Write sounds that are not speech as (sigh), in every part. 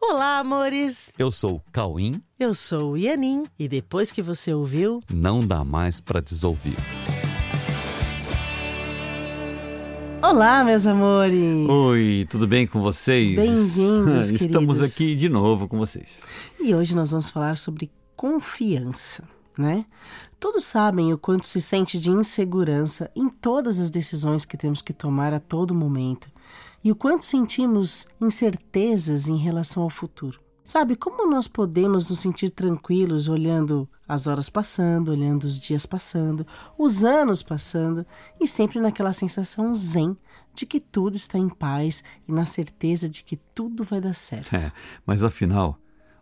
Olá, amores! Eu sou o Cauim. Eu sou o Ianin. E depois que você ouviu, Não dá mais pra desouvir. Olá, meus amores! Oi, tudo bem com vocês? Bem-vindos, (laughs) Estamos queridos. aqui de novo com vocês. E hoje nós vamos falar sobre confiança, né? Todos sabem o quanto se sente de insegurança em todas as decisões que temos que tomar a todo momento e o quanto sentimos incertezas em relação ao futuro. Sabe como nós podemos nos sentir tranquilos olhando as horas passando, olhando os dias passando, os anos passando e sempre naquela sensação zen de que tudo está em paz e na certeza de que tudo vai dar certo. É, mas afinal,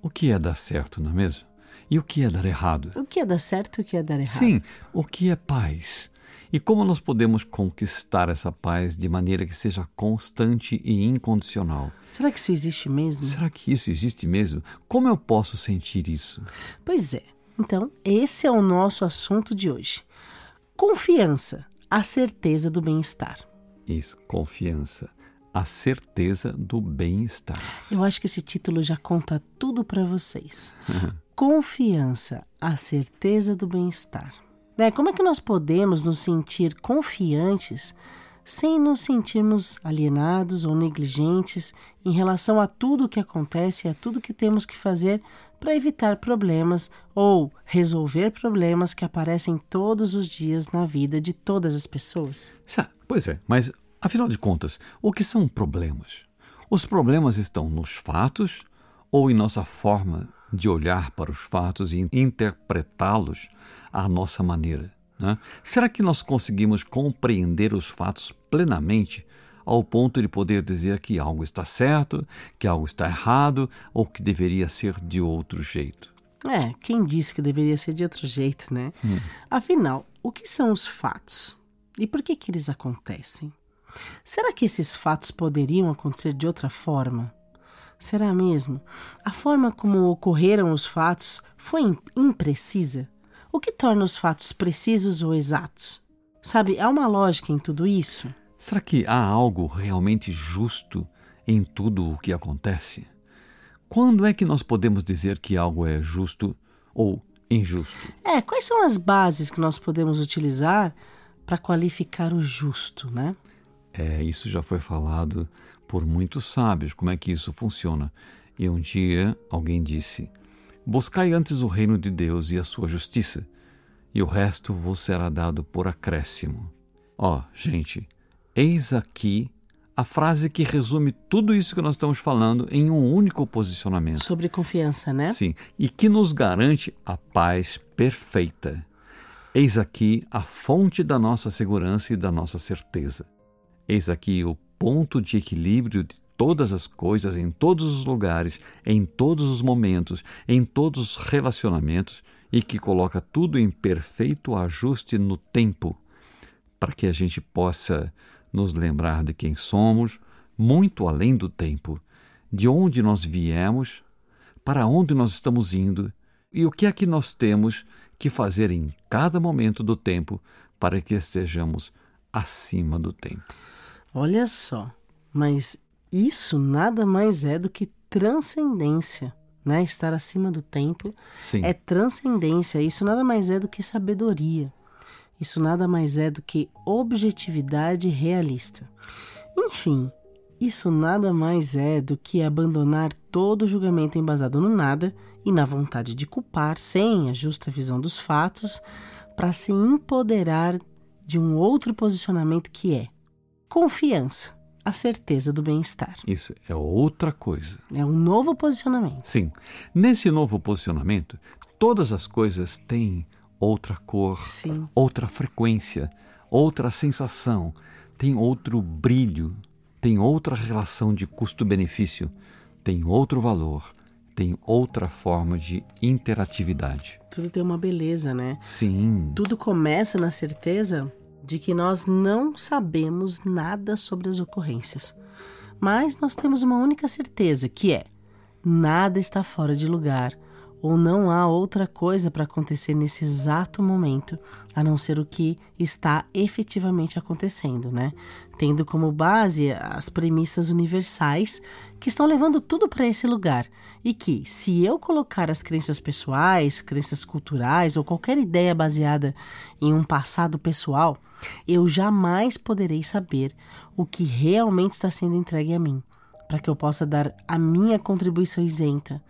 o que é dar certo, não é mesmo? E o que é dar errado? O que é dar certo e o que é dar errado? Sim, o que é paz? E como nós podemos conquistar essa paz de maneira que seja constante e incondicional? Será que isso existe mesmo? Será que isso existe mesmo? Como eu posso sentir isso? Pois é. Então, esse é o nosso assunto de hoje. Confiança, a certeza do bem-estar. Isso, confiança, a certeza do bem-estar. Eu acho que esse título já conta tudo para vocês. (laughs) Confiança, a certeza do bem-estar. Né? Como é que nós podemos nos sentir confiantes sem nos sentirmos alienados ou negligentes em relação a tudo o que acontece e a tudo que temos que fazer para evitar problemas ou resolver problemas que aparecem todos os dias na vida de todas as pessoas? Pois é, mas afinal de contas, o que são problemas? Os problemas estão nos fatos ou em nossa forma de olhar para os fatos e interpretá-los à nossa maneira? né? Será que nós conseguimos compreender os fatos plenamente ao ponto de poder dizer que algo está certo, que algo está errado ou que deveria ser de outro jeito? É, quem disse que deveria ser de outro jeito, né? Afinal, o que são os fatos? E por que que eles acontecem? Será que esses fatos poderiam acontecer de outra forma? Será mesmo? A forma como ocorreram os fatos foi im- imprecisa? O que torna os fatos precisos ou exatos? Sabe, há uma lógica em tudo isso? Será que há algo realmente justo em tudo o que acontece? Quando é que nós podemos dizer que algo é justo ou injusto? É, quais são as bases que nós podemos utilizar para qualificar o justo, né? É, isso já foi falado por muitos sábios, como é que isso funciona. E um dia alguém disse: Buscai antes o reino de Deus e a sua justiça, e o resto vos será dado por acréscimo. Ó, gente, eis aqui a frase que resume tudo isso que nós estamos falando em um único posicionamento. Sobre confiança, né? Sim, e que nos garante a paz perfeita. Eis aqui a fonte da nossa segurança e da nossa certeza. Eis aqui o ponto de equilíbrio de todas as coisas, em todos os lugares, em todos os momentos, em todos os relacionamentos e que coloca tudo em perfeito ajuste no tempo, para que a gente possa nos lembrar de quem somos, muito além do tempo, de onde nós viemos, para onde nós estamos indo e o que é que nós temos que fazer em cada momento do tempo para que estejamos acima do tempo. Olha só, mas isso nada mais é do que transcendência, né? Estar acima do tempo Sim. é transcendência. Isso nada mais é do que sabedoria. Isso nada mais é do que objetividade realista. Enfim, isso nada mais é do que abandonar todo julgamento embasado no nada e na vontade de culpar, sem a justa visão dos fatos, para se empoderar de um outro posicionamento que é confiança, a certeza do bem-estar. Isso é outra coisa. É um novo posicionamento. Sim, nesse novo posicionamento, todas as coisas têm outra cor, Sim. outra frequência, outra sensação, tem outro brilho, tem outra relação de custo-benefício, tem outro valor, tem outra forma de interatividade. Tudo tem uma beleza, né? Sim, Tudo começa na certeza de que nós não sabemos nada sobre as ocorrências. Mas nós temos uma única certeza, que é: nada está fora de lugar, ou não há outra coisa para acontecer nesse exato momento, a não ser o que está efetivamente acontecendo, né? Tendo como base as premissas universais que estão levando tudo para esse lugar. E que, se eu colocar as crenças pessoais, crenças culturais ou qualquer ideia baseada em um passado pessoal, eu jamais poderei saber o que realmente está sendo entregue a mim, para que eu possa dar a minha contribuição isenta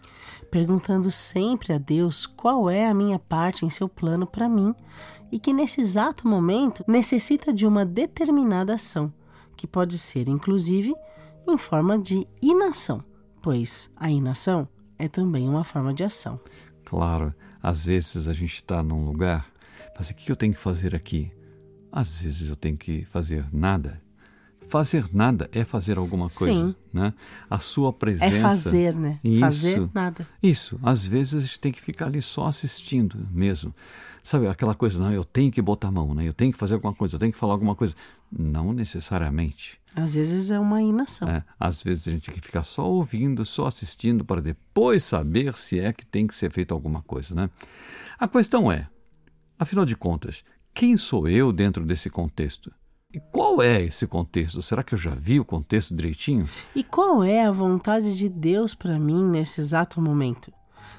perguntando sempre a Deus qual é a minha parte em seu plano para mim e que nesse exato momento necessita de uma determinada ação, que pode ser inclusive em forma de inação, pois a inação é também uma forma de ação. Claro, às vezes a gente está num lugar, mas o que eu tenho que fazer aqui? Às vezes eu tenho que fazer nada. Fazer nada é fazer alguma coisa, Sim. né? A sua presença é fazer, né? Isso, fazer nada. Isso. Às vezes a gente tem que ficar ali só assistindo mesmo. Sabe aquela coisa, não, eu tenho que botar a mão, né? Eu tenho que fazer alguma coisa, eu tenho que falar alguma coisa. Não necessariamente. Às vezes é uma inação. É, às vezes a gente tem que ficar só ouvindo, só assistindo para depois saber se é que tem que ser feito alguma coisa, né? A questão é, afinal de contas, quem sou eu dentro desse contexto? E qual é esse contexto? Será que eu já vi o contexto direitinho? E qual é a vontade de Deus para mim nesse exato momento?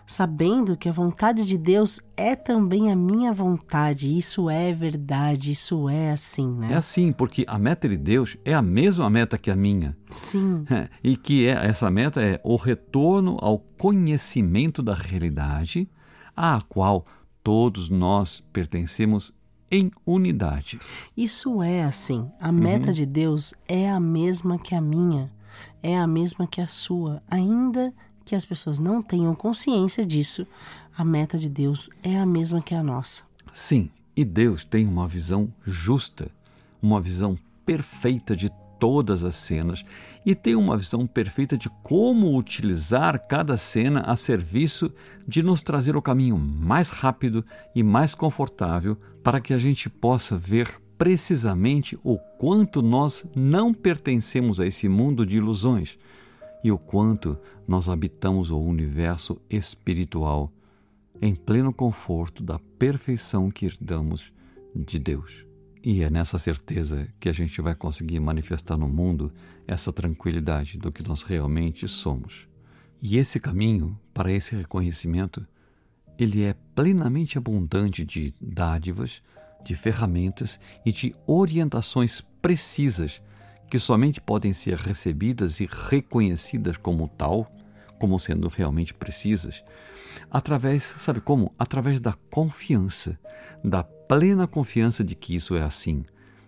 Sabendo que a vontade de Deus é também a minha vontade, isso é verdade, isso é assim, né? É assim, porque a meta de Deus é a mesma meta que a minha. Sim. É, (laughs) e que é, essa meta é o retorno ao conhecimento da realidade à qual todos nós pertencemos em unidade. Isso é assim. A meta uhum. de Deus é a mesma que a minha, é a mesma que a sua. Ainda que as pessoas não tenham consciência disso, a meta de Deus é a mesma que a nossa. Sim, e Deus tem uma visão justa, uma visão perfeita de todas as cenas e tem uma visão perfeita de como utilizar cada cena a serviço de nos trazer o caminho mais rápido e mais confortável para que a gente possa ver precisamente o quanto nós não pertencemos a esse mundo de ilusões e o quanto nós habitamos o universo espiritual em pleno conforto da perfeição que herdamos de Deus. E é nessa certeza que a gente vai conseguir manifestar no mundo essa tranquilidade do que nós realmente somos. E esse caminho para esse reconhecimento, ele é plenamente abundante de dádivas, de ferramentas e de orientações precisas que somente podem ser recebidas e reconhecidas como tal, como sendo realmente precisas, através, sabe como? Através da confiança, da plena confiança de que isso é assim,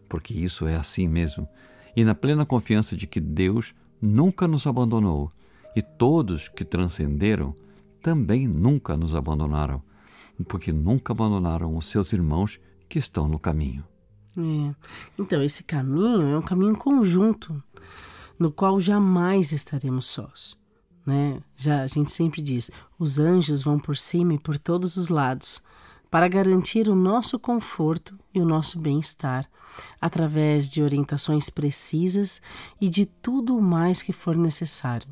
porque isso é assim mesmo, e na plena confiança de que Deus nunca nos abandonou e todos que transcenderam também nunca nos abandonaram, porque nunca abandonaram os seus irmãos que estão no caminho. É. Então, esse caminho é um caminho conjunto, no qual jamais estaremos sós. Né? Já a gente sempre diz: os anjos vão por cima e por todos os lados, para garantir o nosso conforto e o nosso bem-estar, através de orientações precisas e de tudo o mais que for necessário,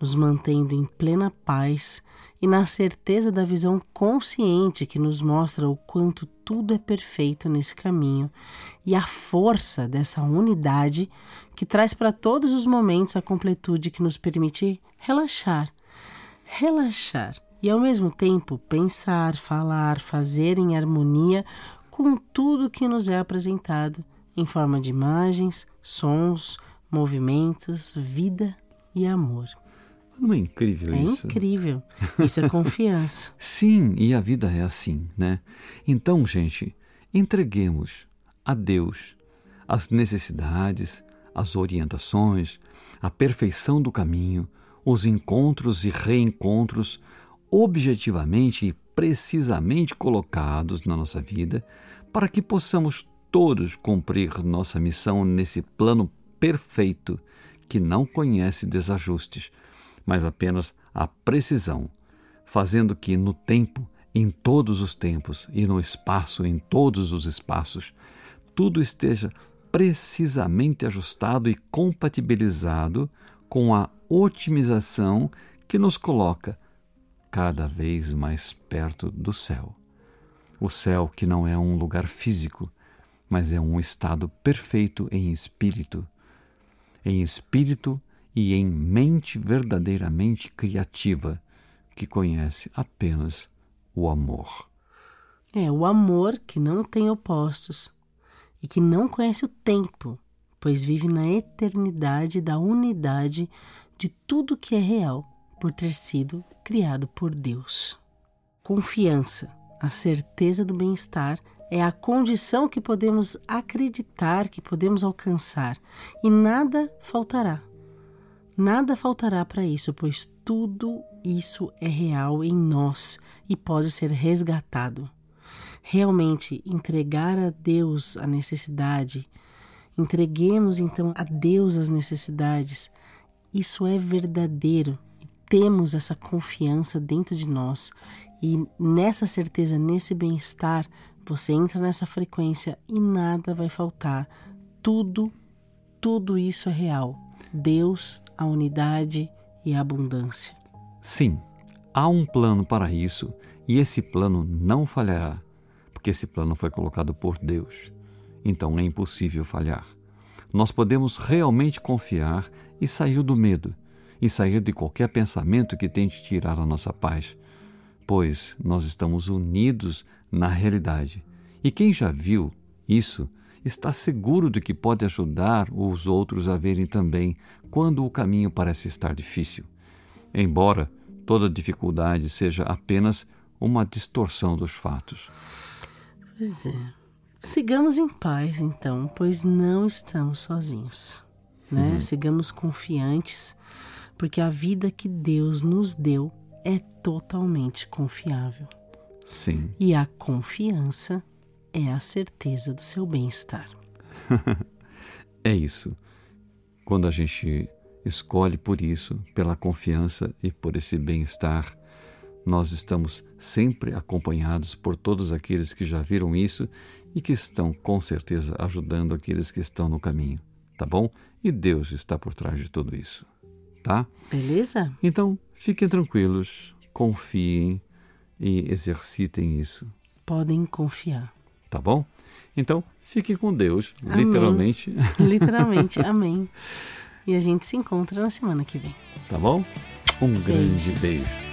nos mantendo em plena paz e na certeza da visão consciente que nos mostra o quanto tudo é perfeito nesse caminho e a força dessa unidade que traz para todos os momentos a completude que nos permite relaxar. Relaxar e ao mesmo tempo pensar, falar, fazer em harmonia com tudo que nos é apresentado em forma de imagens, sons, movimentos, vida e amor. Não é incrível é isso? É incrível. Isso é (laughs) confiança. Sim, e a vida é assim, né? Então, gente, entreguemos a Deus as necessidades, as orientações, a perfeição do caminho, os encontros e reencontros, objetivamente e precisamente colocados na nossa vida, para que possamos todos cumprir nossa missão nesse plano perfeito que não conhece desajustes, mas apenas a precisão, fazendo que no tempo, em todos os tempos, e no espaço, em todos os espaços, tudo esteja precisamente ajustado e compatibilizado com a otimização que nos coloca cada vez mais perto do céu. O céu que não é um lugar físico, mas é um estado perfeito em espírito. Em espírito e em mente verdadeiramente criativa, que conhece apenas o amor. É o amor que não tem opostos e que não conhece o tempo, pois vive na eternidade da unidade de tudo que é real, por ter sido criado por Deus. Confiança, a certeza do bem-estar, é a condição que podemos acreditar que podemos alcançar e nada faltará. Nada faltará para isso, pois tudo isso é real em nós e pode ser resgatado. Realmente entregar a Deus a necessidade, entreguemos então a Deus as necessidades. Isso é verdadeiro. Temos essa confiança dentro de nós e nessa certeza, nesse bem-estar, você entra nessa frequência e nada vai faltar. Tudo, tudo isso é real. Deus a unidade e a abundância. Sim, há um plano para isso e esse plano não falhará, porque esse plano foi colocado por Deus. Então é impossível falhar. Nós podemos realmente confiar e sair do medo, e sair de qualquer pensamento que tente tirar a nossa paz, pois nós estamos unidos na realidade. E quem já viu isso está seguro de que pode ajudar os outros a verem também quando o caminho parece estar difícil. Embora toda dificuldade seja apenas uma distorção dos fatos. Pois é. Sigamos em paz, então, pois não estamos sozinhos. Né? Uhum. Sigamos confiantes, porque a vida que Deus nos deu é totalmente confiável. Sim. E a confiança é a certeza do seu bem-estar. (laughs) é isso. Quando a gente escolhe por isso, pela confiança e por esse bem-estar, nós estamos sempre acompanhados por todos aqueles que já viram isso e que estão com certeza ajudando aqueles que estão no caminho, tá bom? E Deus está por trás de tudo isso, tá? Beleza? Então, fiquem tranquilos, confiem e exercitem isso. Podem confiar tá bom? Então, fique com Deus, amém. literalmente. (laughs) Literalmente, amém. E a gente se encontra na semana que vem. Tá bom? Um grande Beijos. beijo.